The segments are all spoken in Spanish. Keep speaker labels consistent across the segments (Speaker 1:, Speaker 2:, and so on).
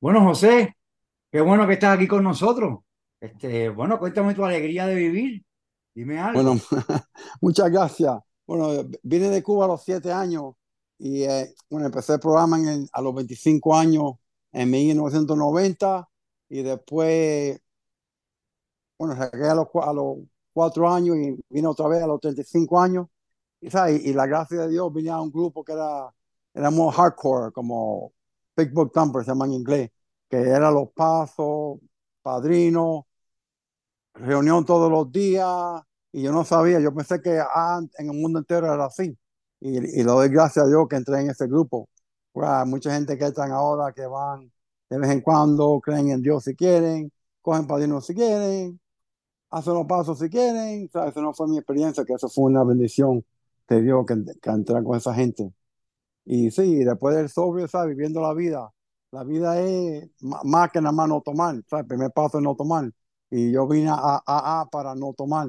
Speaker 1: Bueno, José, qué bueno que estás aquí con nosotros. Este, bueno, cuéntame tu alegría de vivir. Dime algo.
Speaker 2: Bueno, muchas gracias. Bueno, vine de Cuba a los siete años y eh, bueno, empecé el programa en a los 25 años en 1990 y después, bueno, llegué a los, cuatro años y vine otra vez a los 35 años. Y, y, la gracia de Dios vine a un grupo que era, era muy hardcore, como Big Book Thumper, se llama en inglés, que era los pasos, padrinos, reunión todos los días, y yo no sabía, yo pensé que en el mundo entero era así. Y, y le doy gracias a Dios que entré en ese grupo. Pues, mucha gente que están ahora, que van de vez en cuando, creen en Dios si quieren, cogen padrinos si quieren, hacen los pasos si quieren. O eso no fue mi experiencia, que eso fue una bendición de Dios que, que entrar con esa gente. Y sí, después del sobrio, ¿sabes? Viviendo la vida. La vida es más que nada más no tomar. ¿sabes? El primer paso es no tomar. Y yo vine a AA para no tomar.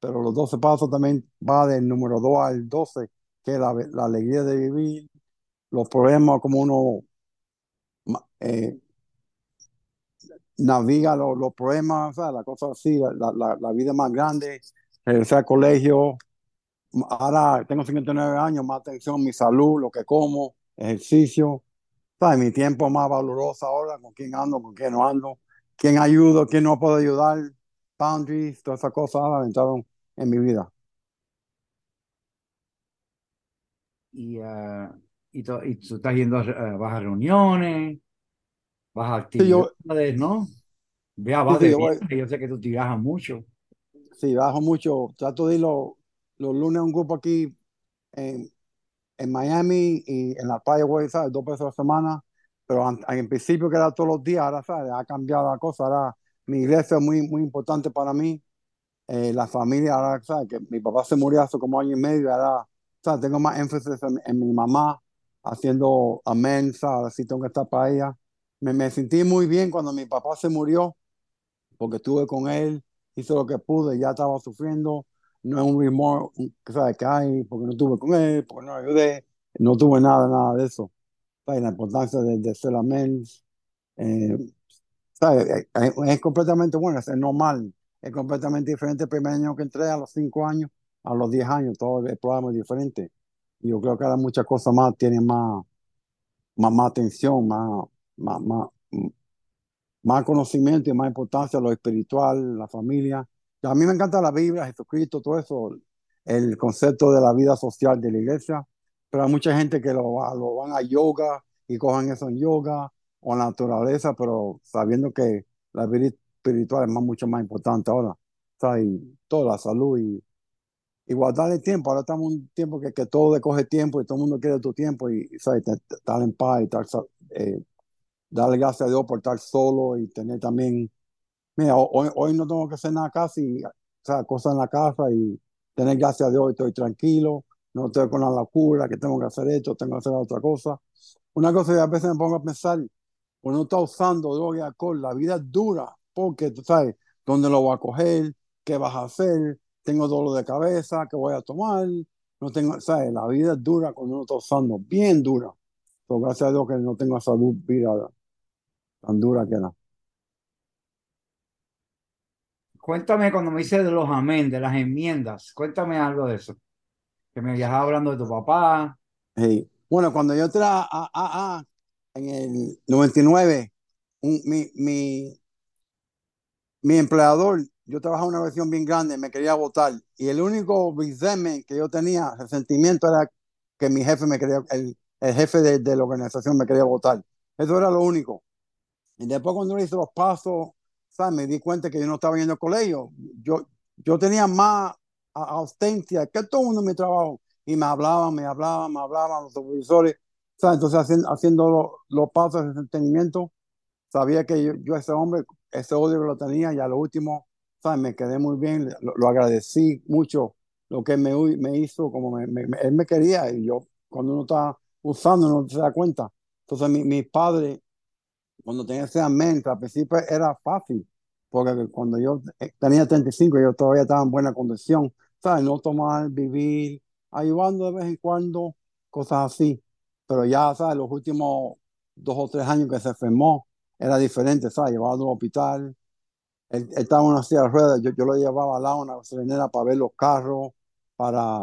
Speaker 2: Pero los 12 pasos también va del número 2 al 12, que es la, la alegría de vivir, los problemas como uno eh, naviga los, problemas, ¿sabes? la cosa así, la, la, la vida más grande, regresar al colegio, ahora tengo 59 años, más atención a mi salud, lo que como, ejercicio, ¿sabes? mi tiempo más valoroso ahora, con quién ando, con quién no ando, quién ayudo, quién no puedo ayudar, boundaries, todas esas cosas entraron en mi vida.
Speaker 1: Y, uh, y, tú estás yendo a, uh, vas a reuniones, vas a actividades, sí, yo, ¿no? Vea, vas sí, de yo, sé que tú te viajas mucho.
Speaker 2: Sí, bajo mucho. Trato de ir los, lunes un grupo aquí en, en Miami y en la playa, ¿sabes? Dos veces a la semana. Pero en, en principio que era todos los días, ahora, ¿sabes? Ha cambiado la cosa. Ahora mi iglesia es muy, muy importante para mí. Eh, la familia, ahora, ¿sabes? Que mi papá se murió hace como año y medio. Ahora, ¿sabes? Tengo más énfasis en, en mi mamá haciendo amén, ¿sabes? Si tengo que estar para ella. Me, me sentí muy bien cuando mi papá se murió porque estuve con él, hice lo que pude, ya estaba sufriendo no es un remor, ¿sabes? Que hay, porque no estuve con él, porque no ayudé, no tuve nada, nada de eso. ¿Sabes? La importancia de, de ser amén, eh, ¿sabes? Es, es, completamente bueno, es normal, es completamente diferente el primer año que entré, a los 5 años, a los 10 años, todo el programa es diferente. Yo creo que ahora muchas cosas más tienen más, más, atención, más, más, más, más conocimiento y más importancia lo espiritual, la familia. A mí me encanta la Biblia, Jesucristo, todo eso, el concepto de la vida social de la iglesia, pero hay mucha gente que lo, lo van a yoga y cojan eso en yoga o en naturaleza, pero sabiendo que la vida espiritual es más, mucho más importante ahora. Y toda la salud y, y guardar el tiempo. Ahora estamos en un tiempo que, que todo le coge tiempo y todo el mundo quiere tu tiempo y, ¿sabes? estar en paz y eh, darle gracias a Dios por estar solo y tener también hoy, no tengo que hacer nada casi, o cosas en la casa y tener gracias a Dios, estoy tranquilo, no estoy con la locura, que tengo que hacer esto, tengo que hacer otra cosa. Una cosa que a veces me pongo a pensar, uno está usando droga y alcohol, la vida es dura, porque tú sabes, ¿dónde lo voy a coger? ¿Qué vas a hacer? Tengo dolor de cabeza, ¿qué voy a tomar? No tengo, ¿sabes? La vida es dura cuando uno está usando, bien dura. Pero gracias a Dios que no tengo salud vida tan dura que era.
Speaker 1: Cuéntame cuando me dices de los amén, de las enmiendas, cuéntame algo de eso. Que me viajaba hablando de tu papá.
Speaker 2: Hey. Bueno, cuando yo entré a AA en el 99, un, mi, mi, mi empleador, yo trabajaba en una versión bien grande, me quería votar. Y el único resentment que yo tenía, resentimiento, era que mi jefe me quería, el, el jefe de, de, la organización me quería votar. Eso era lo único. Y después cuando hice los pasos me di cuenta que yo no estaba yendo al colegio. Yo, yo tenía más ausencia que todo el mundo en mi trabajo. Y me hablaban, me hablaban, me hablaban los supervisores. ¿sabes? Entonces, haciendo, haciendo los, pasos de entretenimiento, sabía que yo, yo ese hombre, ese odio lo tenía, y a lo último, ¿sabes? Me quedé muy bien, lo, agradecí mucho lo que me, me hizo, como él me quería, y yo, cuando uno está usando, no se da cuenta. Entonces, mi, mi padre, cuando tenía ese mente, al principio era fácil, porque cuando yo eh, tenía 35, yo todavía estaba en buena condición, ¿sabes? No tomar, vivir, ayudando de vez en cuando, cosas así. Pero ya, ¿sabes? Los últimos dos o tres años que se enfermó, era diferente, ¿sabes? Llevaba al hospital, él, estaba en una silla de ruedas, yo, yo lo llevaba al lado una gasolinera para ver los carros, para,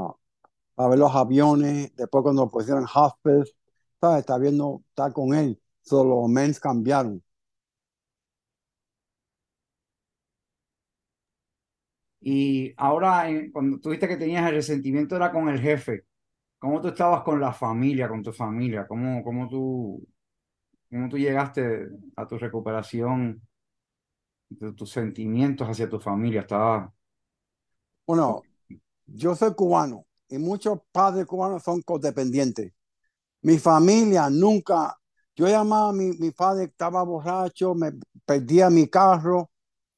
Speaker 2: para ver los aviones, después cuando pusieron en ¿sabes? Está viendo, está con él, solo los mens cambiaron.
Speaker 1: Y ahora, cuando tuviste que tenías el resentimiento, era con el jefe. ¿Cómo tú estabas con la familia, con tu familia? ¿Cómo, cómo, tú, cómo tú llegaste a tu recuperación de tus sentimientos hacia tu familia? Estaba...
Speaker 2: Bueno, yo soy cubano y muchos padres cubanos son codependientes. Mi familia nunca, yo llamaba a mi, mi padre, estaba borracho, me perdía mi carro.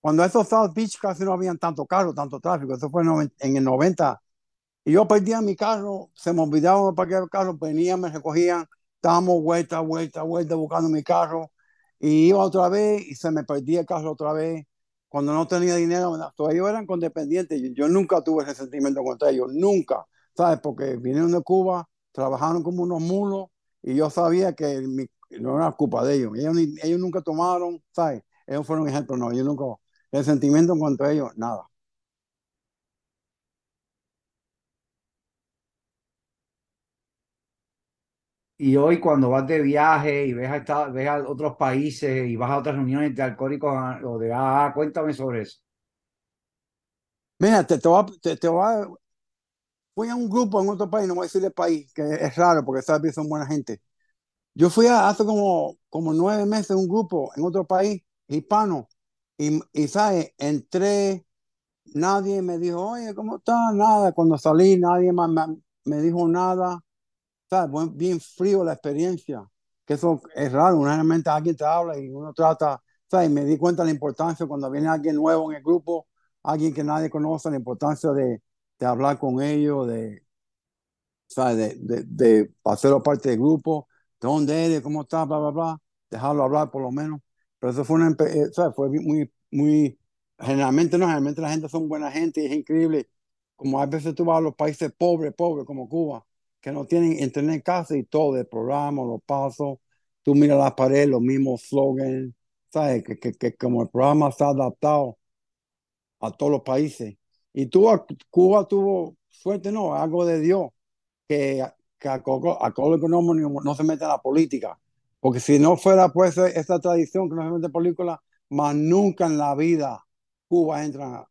Speaker 2: Cuando esos South Beach casi no habían tanto carro, tanto tráfico, eso fue en el 90. Y yo perdía mi carro, se me olvidaba para qué el carro, venían, me recogían, estábamos vuelta, vuelta, vuelta buscando mi carro y iba otra vez y se me perdía el carro otra vez. Cuando no tenía dinero, todos ellos eran condependientes. Yo, yo nunca tuve resentimiento contra ellos, nunca, ¿sabes? Porque vinieron de Cuba, trabajaron como unos mulos y yo sabía que no era culpa de ellos. ellos. Ellos nunca tomaron, ¿sabes? Ellos fueron ejemplo, no, yo nunca, resentimiento contra ellos, nada.
Speaker 1: Y hoy cuando vas de viaje y ves a, ves a otros países y vas a otras reuniones de alcohólicos o de AA, cuéntame sobre eso.
Speaker 2: Mira, te, te, voy, te, te voy fui a un grupo en otro país, no voy a decir el país, que es raro porque sabes son buena gente. Yo fui a, hace como, como nueve meses un grupo en otro país hispano y, sabes, entré, nadie me dijo, oye, ¿cómo está? Nada, cuando salí nadie más me, dijo nada. Bien frío la experiencia, que eso es raro, realmente alguien te habla y uno trata, ¿sabes? Me di cuenta de la importancia cuando viene alguien nuevo en el grupo, alguien que nadie conoce, la importancia de, de hablar con ellos, de, ¿sabes? De, de, de hacerlo parte del grupo, de dónde eres, cómo estás, bla, bla, bla, dejarlo hablar por lo menos. Pero eso fue, una, eh, fue muy, muy, generalmente no, generalmente la gente son buena gente y es increíble. Como a veces tú vas a los países pobres, pobres como Cuba, que no tienen internet en casa y todo, el programa, los pasos, tú miras la pared, los mismos slogans, ¿sabes? Que, que, que como el programa está adaptado a todos los países. Y tú, Cuba tuvo suerte, no, algo de Dios, que, que a, a no, no se mete en la política. Porque si no fuera pues esa tradición que no se mete en política, más nunca en la vida Cuba entra,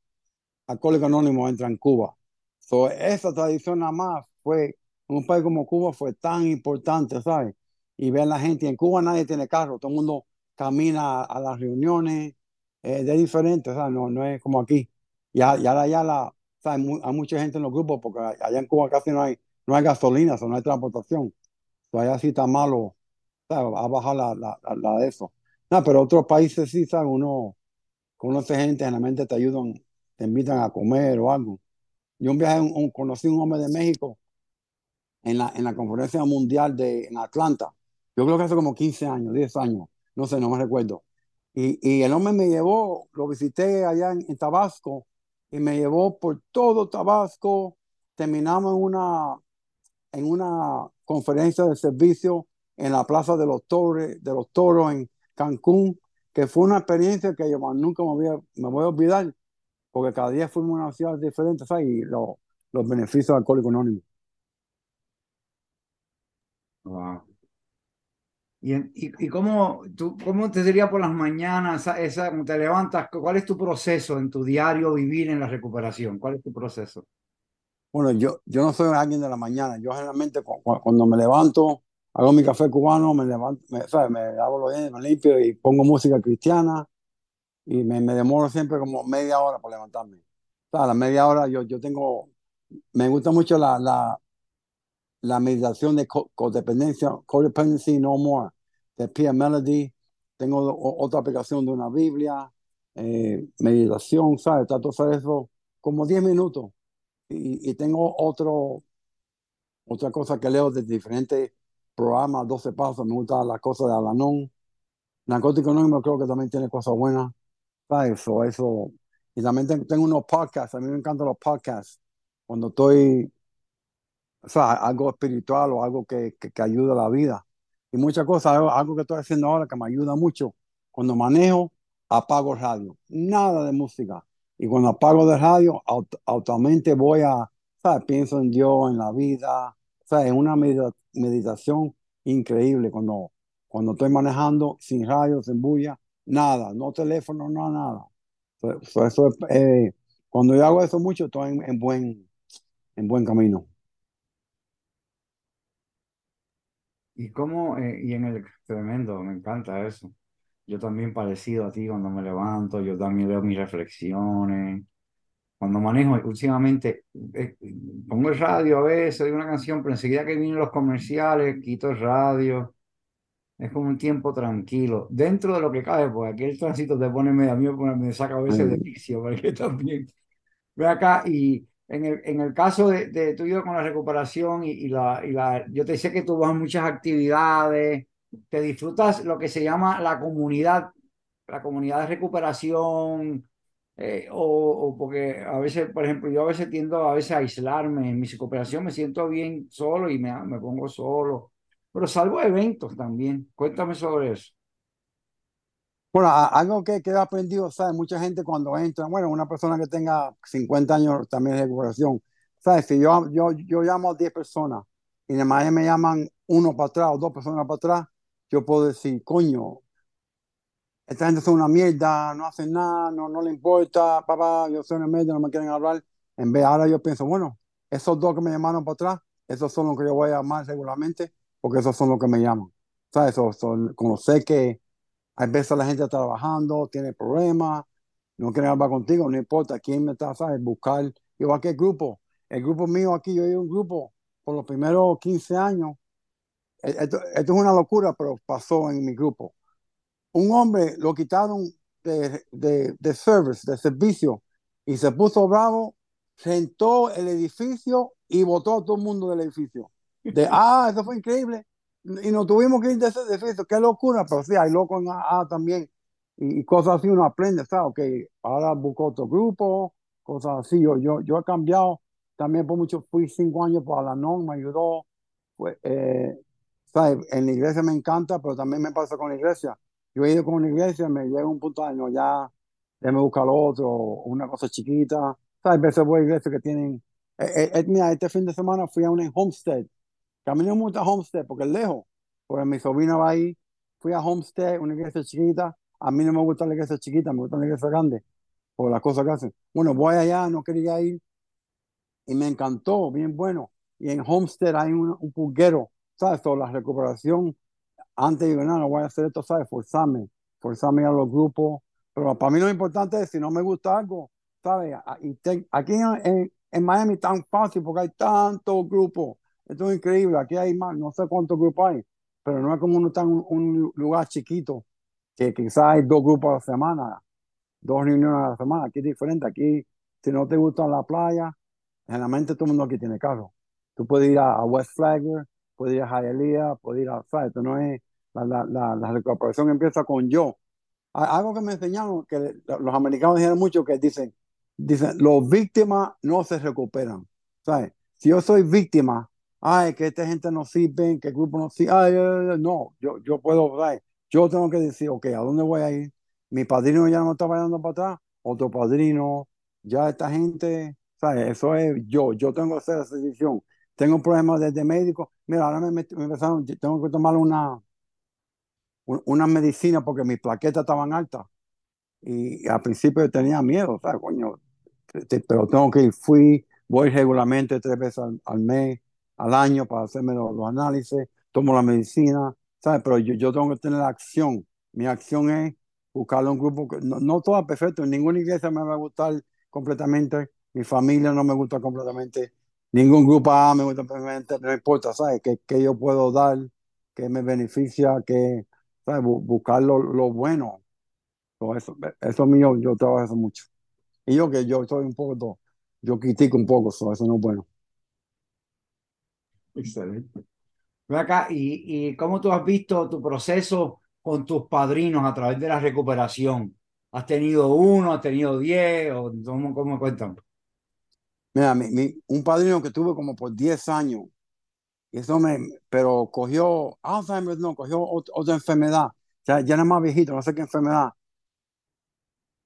Speaker 2: Alcohólico Anónimo entra en Cuba. So, esa tradición nada más fue un país como Cuba fue tan importante, ¿sabes? Y ver la gente, en Cuba nadie tiene carro, todo el mundo camina a, las reuniones, eh, de diferente, ¿sabes? No, no es como aquí. Ya, ya, ya la, ¿sabes? Hay mucha gente en los grupos porque allá en Cuba casi no hay, no hay gasolina, no hay transportación. So, allá sí está malo, ¿sabes? A bajar la, la, la, de eso. No, pero otros países sí, ¿sabes? Uno conoce gente, generalmente te ayudan, te invitan a comer o algo. Yo un viaje, un, conocí un hombre de México en la, en la conferencia mundial de en Atlanta. Yo creo que hace como 15 años, 10 años, no sé, no me recuerdo. Y, y el hombre me llevó, lo visité allá en, Tabasco y me llevó por todo Tabasco. Terminamos en una, en una conferencia de servicio en la Plaza de los, Torres, de los Toros en Cancún, que fue una experiencia que yo nunca me voy a, me voy a olvidar, porque cada día fuimos a una ciudad diferente y lo, los beneficios del alcohólico anónimo.
Speaker 1: ¿Y, y, cómo, tú, cómo te diría por las mañanas, esa, te levantas? ¿Cuál es tu proceso en tu diario vivir en la recuperación? ¿Cuál es tu proceso?
Speaker 2: Bueno, yo, yo no soy alguien de la mañana. Yo generalmente cuando me levanto, hago mi café cubano, me levanto, me, me lavo los dientes, me limpio y pongo música cristiana y me, me demoro siempre como media hora para levantarme. O sea, a la media hora yo, yo tengo, me gusta mucho la, la, la meditación de codependencia, Codependency No More, de Pia Melody. tengo otra aplicación de una Biblia, eh, meditación, ¿sabes? Trato de hacer eso como 10 minutos. Y, y, tengo otro, otra cosa que leo de diferentes programas, 12 pasos, me gusta la cosa de Alanón. Narcótico Anónimo creo que también tiene cosas buenas. Eso, eso. Y también tengo unos podcasts, a mí me encantan los podcasts. Cuando estoy, o sea, algo espiritual o algo que, que, que ayuda a la vida y muchas cosas, algo que estoy haciendo ahora que me ayuda mucho. Cuando manejo, apago radio, nada de música. Y cuando apago el radio, automáticamente voy a, ¿sabes? Pienso en Dios, en la vida, ¿sabes? Es una meditación increíble cuando, cuando estoy manejando sin radio, sin bulla, nada, no teléfono, no nada. eh, cuando yo hago eso mucho, estoy en, buen, en buen camino.
Speaker 1: Y cómo, eh, y en el tremendo, me encanta eso. Yo también parecido a ti cuando me levanto, yo también leo mis reflexiones. Cuando manejo, últimamente eh, pongo el radio a veces, oigo una canción, pero enseguida que vienen los comerciales, quito el radio. Es como un tiempo tranquilo. Dentro de lo que cabe, porque aquí el tránsito te pone medio, a mí me saca a veces de vicio, porque también. Ve acá y en el, en el caso de, de tuyo con la recuperación y, y, la, y la, yo te sé que tú vas a muchas actividades, te disfrutas lo que se llama la comunidad, la comunidad de recuperación, eh, o, o, porque a veces, por ejemplo, yo a veces tiendo a veces a aislarme, en mi recuperación me siento bien solo y me, me pongo solo, pero salgo a eventos también. Cuéntame sobre eso.
Speaker 2: Bueno, algo que, que he aprendido, ¿sabes? Mucha gente cuando entra, bueno, una persona que tenga 50 años también de recuperación, ¿sabes? Si yo, yo, yo llamo a 10 personas y de manera me llaman uno para atrás o dos personas para atrás, yo puedo decir, coño, esta gente son una mierda, no hacen nada, no, no le importa, papá, yo soy una mierda, no me quieren hablar. En vez, ahora yo pienso, bueno, esos dos que me llamaron para atrás, esos son los que yo voy a llamar regularmente, porque esos son los que me llaman. ¿Sabes? Eso, son, como sé que hay veces la gente está trabajando, tiene problemas, no quiere hablar contigo, no importa quién me está, ¿sabes? Buscar, igual que el grupo. El grupo mío aquí, yo he un grupo por los primeros 15 años. E-, esto, es una locura, pero pasó en mi grupo. Un hombre lo quitaron de, de, de service, de servicio, y se puso bravo, sentó el edificio y botó a todo el mundo del edificio. De, ah, eso fue increíble y nos tuvimos que ir de ese edificio, qué locura, pero sí, hay locos en AA también, y, cosas así uno aprende, ¿sabes? Que ahora busco otro grupo, cosas así, yo, yo, yo he cambiado también por mucho, fui cinco años por Alanon, me ayudó, pues, eh, ¿sabes? En la iglesia me encanta, pero también me pasa con la iglesia. Yo he ido con una iglesia, me llega un punto de no, ya, déjame buscar otro, una cosa chiquita, ¿sabes? A veces voy a iglesias que tienen, eh, eh, mira, este fin de semana fui a una Homestead, a mí no me gusta Homestead porque es lejos, porque mi sobrina va ahí, fui a Homestead, una iglesia chiquita, a mí no me gusta la iglesia chiquita, me gusta la iglesia grande, por las cosas que hacen. Bueno, voy allá, no quería ir, y me encantó, bien bueno. Y en Homestead hay un, un pulguero, ¿sabes? Toda la recuperación, antes digo, no, no voy a hacer esto, ¿sabes? Forzarme, forzarme a los grupos, pero para mí lo importante es, si no me gusta algo, ¿sabes? aquí en, Miami es tan fácil porque hay tantos grupos esto es increíble. Aquí hay más, no sé cuántos grupos hay, pero no es como uno está en un, lugar chiquito, que quizás hay dos grupos a la semana, dos reuniones a la semana. Aquí es diferente. Aquí, si no te gusta la playa, generalmente todo el mundo aquí tiene carro. Tú puedes ir a, West Flagler, puedes ir a Hialeah, puedes ir a, ¿sabes? Esto no es, la, la, la, recuperación empieza con yo. Algo que me enseñaron, que los americanos dijeron mucho, que dicen, dicen, los víctimas no se recuperan. ¿Sabes? Si yo soy víctima, ay, que esta gente no sirve, que el grupo no sirve, ay, no, yo, yo puedo, yo tengo que decir, ok, ¿a dónde voy a ir? Mi padrino ya no está bailando para atrás, otro padrino, ya esta gente, ¿sabes? Eso es yo, yo tengo que hacer esa decisión. Tengo problemas desde médico, mira, ahora me, me empezaron, tengo que tomar una, una medicina porque mis plaquetas estaban altas. Y al principio tenía miedo, ¿sabes? Coño, pero tengo que ir, fui, voy regularmente tres veces al mes, al año para hacerme los, análisis, tomo la medicina, ¿sabes? Pero yo, tengo que tener acción. Mi acción es buscarle un grupo, que, no, no todo es perfecto, en ninguna iglesia me va a gustar completamente, mi familia no me gusta completamente, ningún grupo A me gusta completamente, no importa, ¿sabes? Que, que yo puedo dar, que me beneficia, que, ¿sabes? buscar lo, lo bueno. eso, eso mío, yo trabajo eso mucho. Y yo que yo soy un poco, yo critico un poco, eso no es bueno.
Speaker 1: Excelente. acá, ¿y, ¿y cómo tú has visto tu proceso con tus padrinos a través de la recuperación? ¿Has tenido uno, has tenido diez? O, ¿cómo, cómo cuentan?
Speaker 2: Mira, mi, un padrino que tuve como por 10 años, eso me, pero cogió Alzheimer, no, cogió otra, enfermedad, ya, ya era más viejito, no sé qué enfermedad.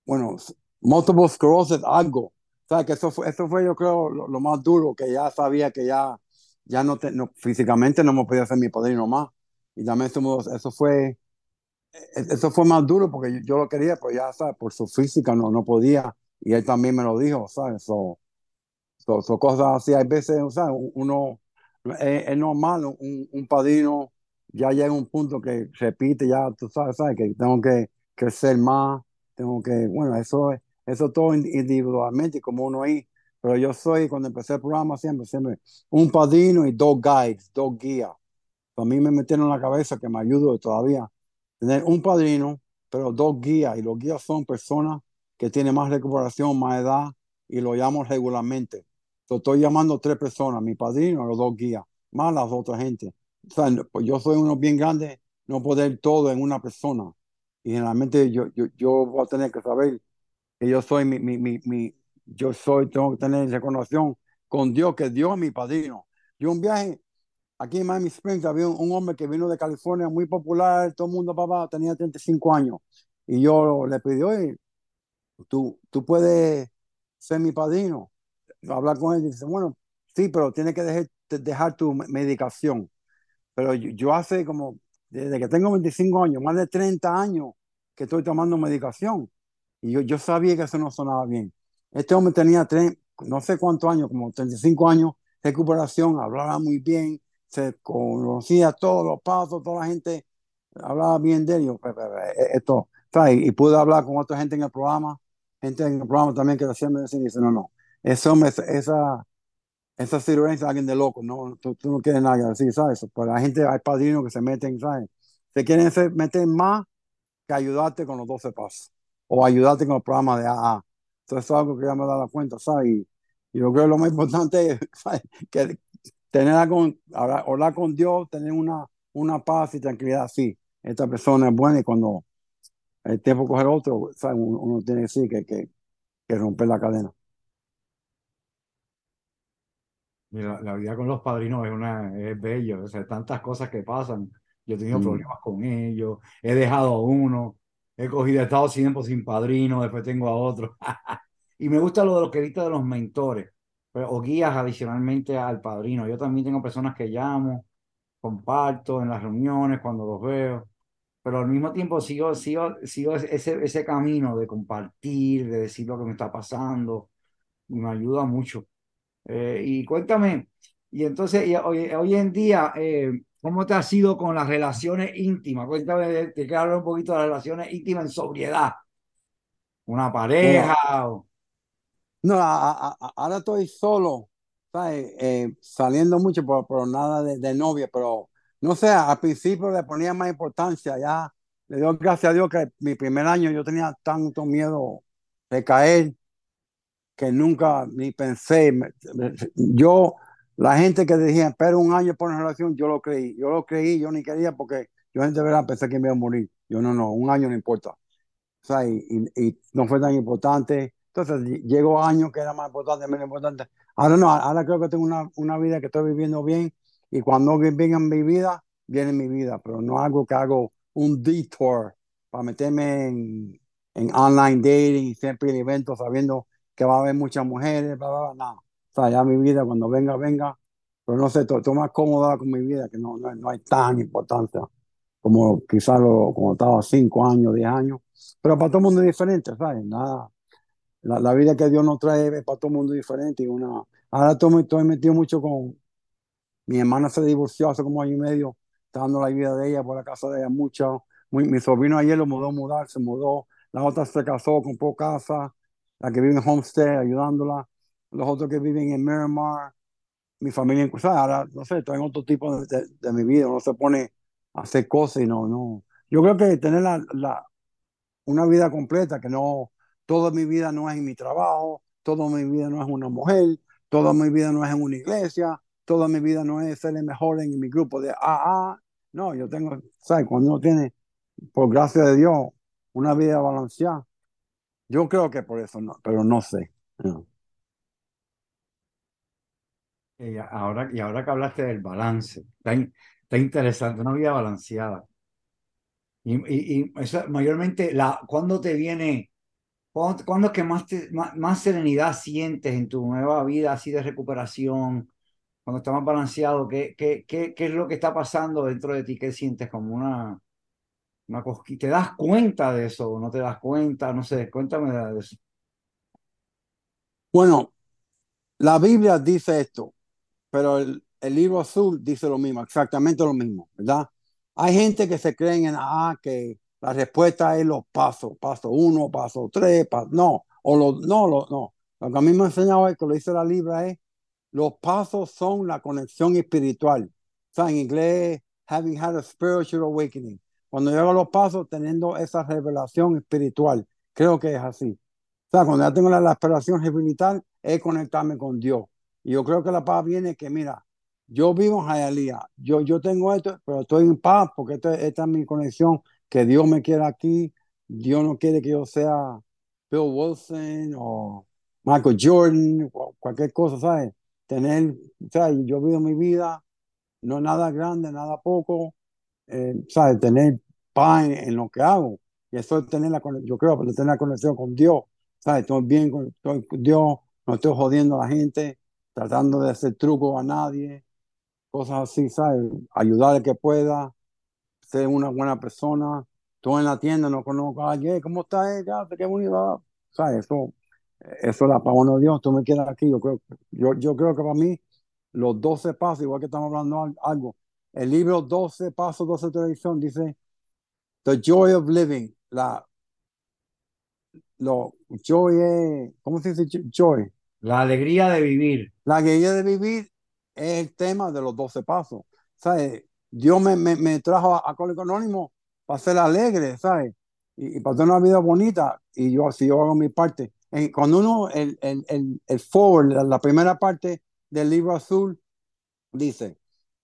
Speaker 2: Bueno, multiple sclerosis, algo. O sea, que eso fue, eso fue yo creo, lo, más duro, que ya sabía que ya, ya no, te, no físicamente no me podía ser mi padrino más. Y también eso, eso fue, e, eso fue más duro porque yo, lo quería, pero ya, ¿sabes? Por su física no, no podía. Y él también me lo dijo, ¿sabes? So, son cosas así, hay veces, sea, uno, es, normal, un, un, padrino ya llega a un punto que repite, ya tú sabes, sabes que tengo que crecer más, tengo que, bueno, eso, eso todo individualmente, como uno ahí, pero yo soy, cuando empecé el programa, siempre, siempre, un padrino y dos guides, dos guías. A mí me metieron en la cabeza que me ayudo todavía tener un padrino, pero dos guías, y los guías son personas que tienen más recuperación, más edad, y lo llamo regularmente estoy llamando tres personas, mi padrino, los dos guías, más las otras gente. O sea, pues yo soy uno bien grande, no poder todo en una persona. Y generalmente yo, yo, yo voy a tener que saber que yo soy mi, mi, mi, mi, yo soy, tengo que tener reconoción con Dios, que Dios es mi padrino. Yo un viaje, aquí en Miami Springs había un, hombre que vino de California, muy popular, todo el mundo, papá, tenía 35 años. Y yo le pedí, oye, tú, tú puedes ser mi padrino hablar con él y dice, bueno, sí, pero tienes que dejar, dejar tu medicación. Pero yo, hace como, desde que tengo 25 años, más de 30 años que estoy tomando medicación. Y yo, yo sabía que eso no sonaba bien. Este hombre tenía tres, no sé cuántos años, como 35 años de recuperación, hablaba muy bien, se conocía todos los pasos, toda la gente hablaba bien de él. esto, y pude hablar con otra gente en el programa, gente en el programa también que decía me y dice, no, no, eso, esa, esa cirugía es alguien de loco, no, tú, no quieres nada así, ¿sabes? Pero pues la gente, hay padrinos que se meten, ¿sabes? Se quieren meter más que ayudarte con los 12 pasos o ayudarte con el programa de AA. Entonces, es algo que ya me he dado cuenta, ¿sabes? Y, yo creo que lo más importante es que tener con, hablar, con Dios, tener una, una paz y tranquilidad, sí. Esta persona es buena y cuando el tiempo coge otro, ¿sabes? Uno, tiene que decir que, que, que romper la cadena.
Speaker 1: La, vida con los padrinos es, una, es bello, o sea, tantas cosas que pasan. Yo he tenido mm. problemas con ellos, he dejado a uno, he cogido, he estado tiempo sin padrino, después tengo a otro. y me gusta lo de lo que de los mentores, pero, o guías adicionalmente al padrino. Yo también tengo personas que llamo, comparto en las reuniones cuando los veo, pero al mismo tiempo sigo, sigo, sigo ese, ese camino de compartir, de decir lo que me está pasando, me ayuda mucho. Eh, y cuéntame, y entonces, hoy, en día, eh, ¿cómo te ha sido con las relaciones íntimas? Cuéntame, te quiero hablar un poquito de las relaciones íntimas en sobriedad. Una pareja.
Speaker 2: No, ahora estoy solo, eh, saliendo mucho, pero, nada de, novia, pero no sé, al principio le ponía más importancia, ya le doy gracias a Dios que mi primer año yo tenía tanto miedo de caer que nunca ni pensé. Yo, la gente que decía, espera un año por una relación, yo lo creí. Yo lo creí, yo ni quería porque yo gente verdad pensé que me iba a morir. Yo no, no, un año no importa. O sea, y, y, no fue tan importante. Entonces llegó años que era más importante, menos importante. Ahora no, ahora creo que tengo una, una vida que estoy viviendo bien y cuando venga en mi vida, viene en mi vida, pero no algo que hago un detour para meterme en, en online dating y siempre en eventos sabiendo que va a haber muchas mujeres, bla, bla, bla, nada. O sea, ya mi vida cuando venga, venga, pero no sé, estoy, más cómoda con mi vida, que no, no, hay tan importancia como quizás lo, como estaba cinco años, diez años, pero para todo el mundo es diferente, ¿sabes? Nada, la, la, vida que Dios nos trae es para todo el mundo diferente y una, ahora estoy, estoy metido mucho con, mi hermana se divorció hace como año y medio, está dando la vida de ella por la casa de ella mucho, mi, sobrino ayer lo mudó a mudar, se mudó, la otra se casó, compró casa, la que vive en Homestead, ayudándola, los otros que viven en Miramar, mi familia en ahora, no sé, estoy en otro tipo de, de, mi vida, no se pone a hacer cosas y no, no, yo creo que tener la, la, una vida completa, que no, toda mi vida no es en mi trabajo, toda mi vida no es una mujer, toda mi vida no es en una iglesia, toda mi vida no es ser el mejor en mi grupo de AA. No, yo tengo, ¿sabes? Cuando uno tiene, por gracia de Dios, una vida balanceada, yo creo que por eso no, pero no sé.
Speaker 1: Y ahora, y ahora que hablaste del balance, está, está interesante, una vida balanceada. Y, y, eso, mayormente, la, ¿cuándo te viene, cuándo, es que más, más, serenidad sientes en tu nueva vida así de recuperación? Cuando estás más balanceado, ¿qué, qué, qué, qué es lo que está pasando dentro de ti? ¿Qué sientes como una, una cosquilla? ¿Te das cuenta de eso o no te das cuenta? No sé, cuéntame de eso.
Speaker 2: Bueno, la Biblia dice esto, pero el, el libro azul dice lo mismo, exactamente lo mismo, ¿verdad? Hay gente que se creen en ah, que la respuesta es los pasos, paso uno, paso tres, paso, no, o los, no, lo, no. Lo que a mí me ha enseñado es que lo dice la Libra es, los pasos son la conexión espiritual. O sea, en inglés, having had a spiritual awakening. Cuando llego a los pasos, teniendo esa revelación espiritual. Creo que es así. O sea, cuando ya tengo la, la esperación espiritual, es conectarme con Dios. Y yo creo que la paz viene que, mira, yo vivo en Hialeah, yo, yo tengo esto, pero estoy en paz porque esta, esta es mi conexión, que Dios me quiera aquí, Dios no quiere que yo sea Bill Wilson o Michael Jordan, o cualquier cosa, ¿sabes? Tener, ¿sabes? Yo vivo mi vida, no nada grande, nada poco, eh, ¿sabes? Tener paz en, lo que hago. Y eso es tener la yo creo, tener la conexión con Dios, ¿sabes? Estoy bien con, estoy con Dios, no estoy jodiendo a la gente, tratando de hacer truco a nadie, cosas así, ¿sabes? Ayudar al que pueda, ser una buena persona. Tú en la tienda no conozco a alguien, ¿cómo está ella? Qué bonito, ¿sabes? Eso, eso es la uno de Dios, tú me quedas aquí. Yo creo, yo, yo creo que para mí, los 12 pasos, igual que estamos hablando algo, el libro 12 pasos, 12 televisión dice, The Joy of Living, la, lo, joy ¿cómo se dice joy?
Speaker 1: La alegría de vivir.
Speaker 2: La alegría de vivir es el tema de los 12 pasos. ¿Sabes? Dios me, me, me trajo a, Alcohólico Anónimo para ser alegre, ¿sabes? Y, para tener una vida bonita. Y yo así yo hago mi parte. cuando uno, el, el, el, el forward, la, primera parte del libro azul, dice,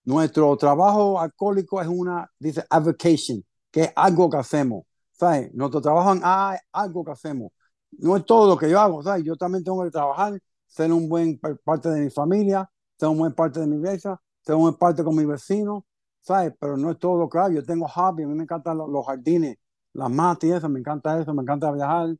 Speaker 2: nuestro trabajo alcohólico es una, dice, avocation, que es algo que hacemos. ¿Sabes? Nuestro trabajo es algo que hacemos. No es todo lo que yo hago, ¿sabes? Yo también tengo que trabajar, ser un buen parte de mi familia, tengo muy parte de mi iglesia, tengo muy parte con mi vecino, ¿sabes? Pero no es todo lo que hay. Yo tengo hobby, a mí me encantan los, jardines, las matas y eso, me encanta eso, me encanta viajar,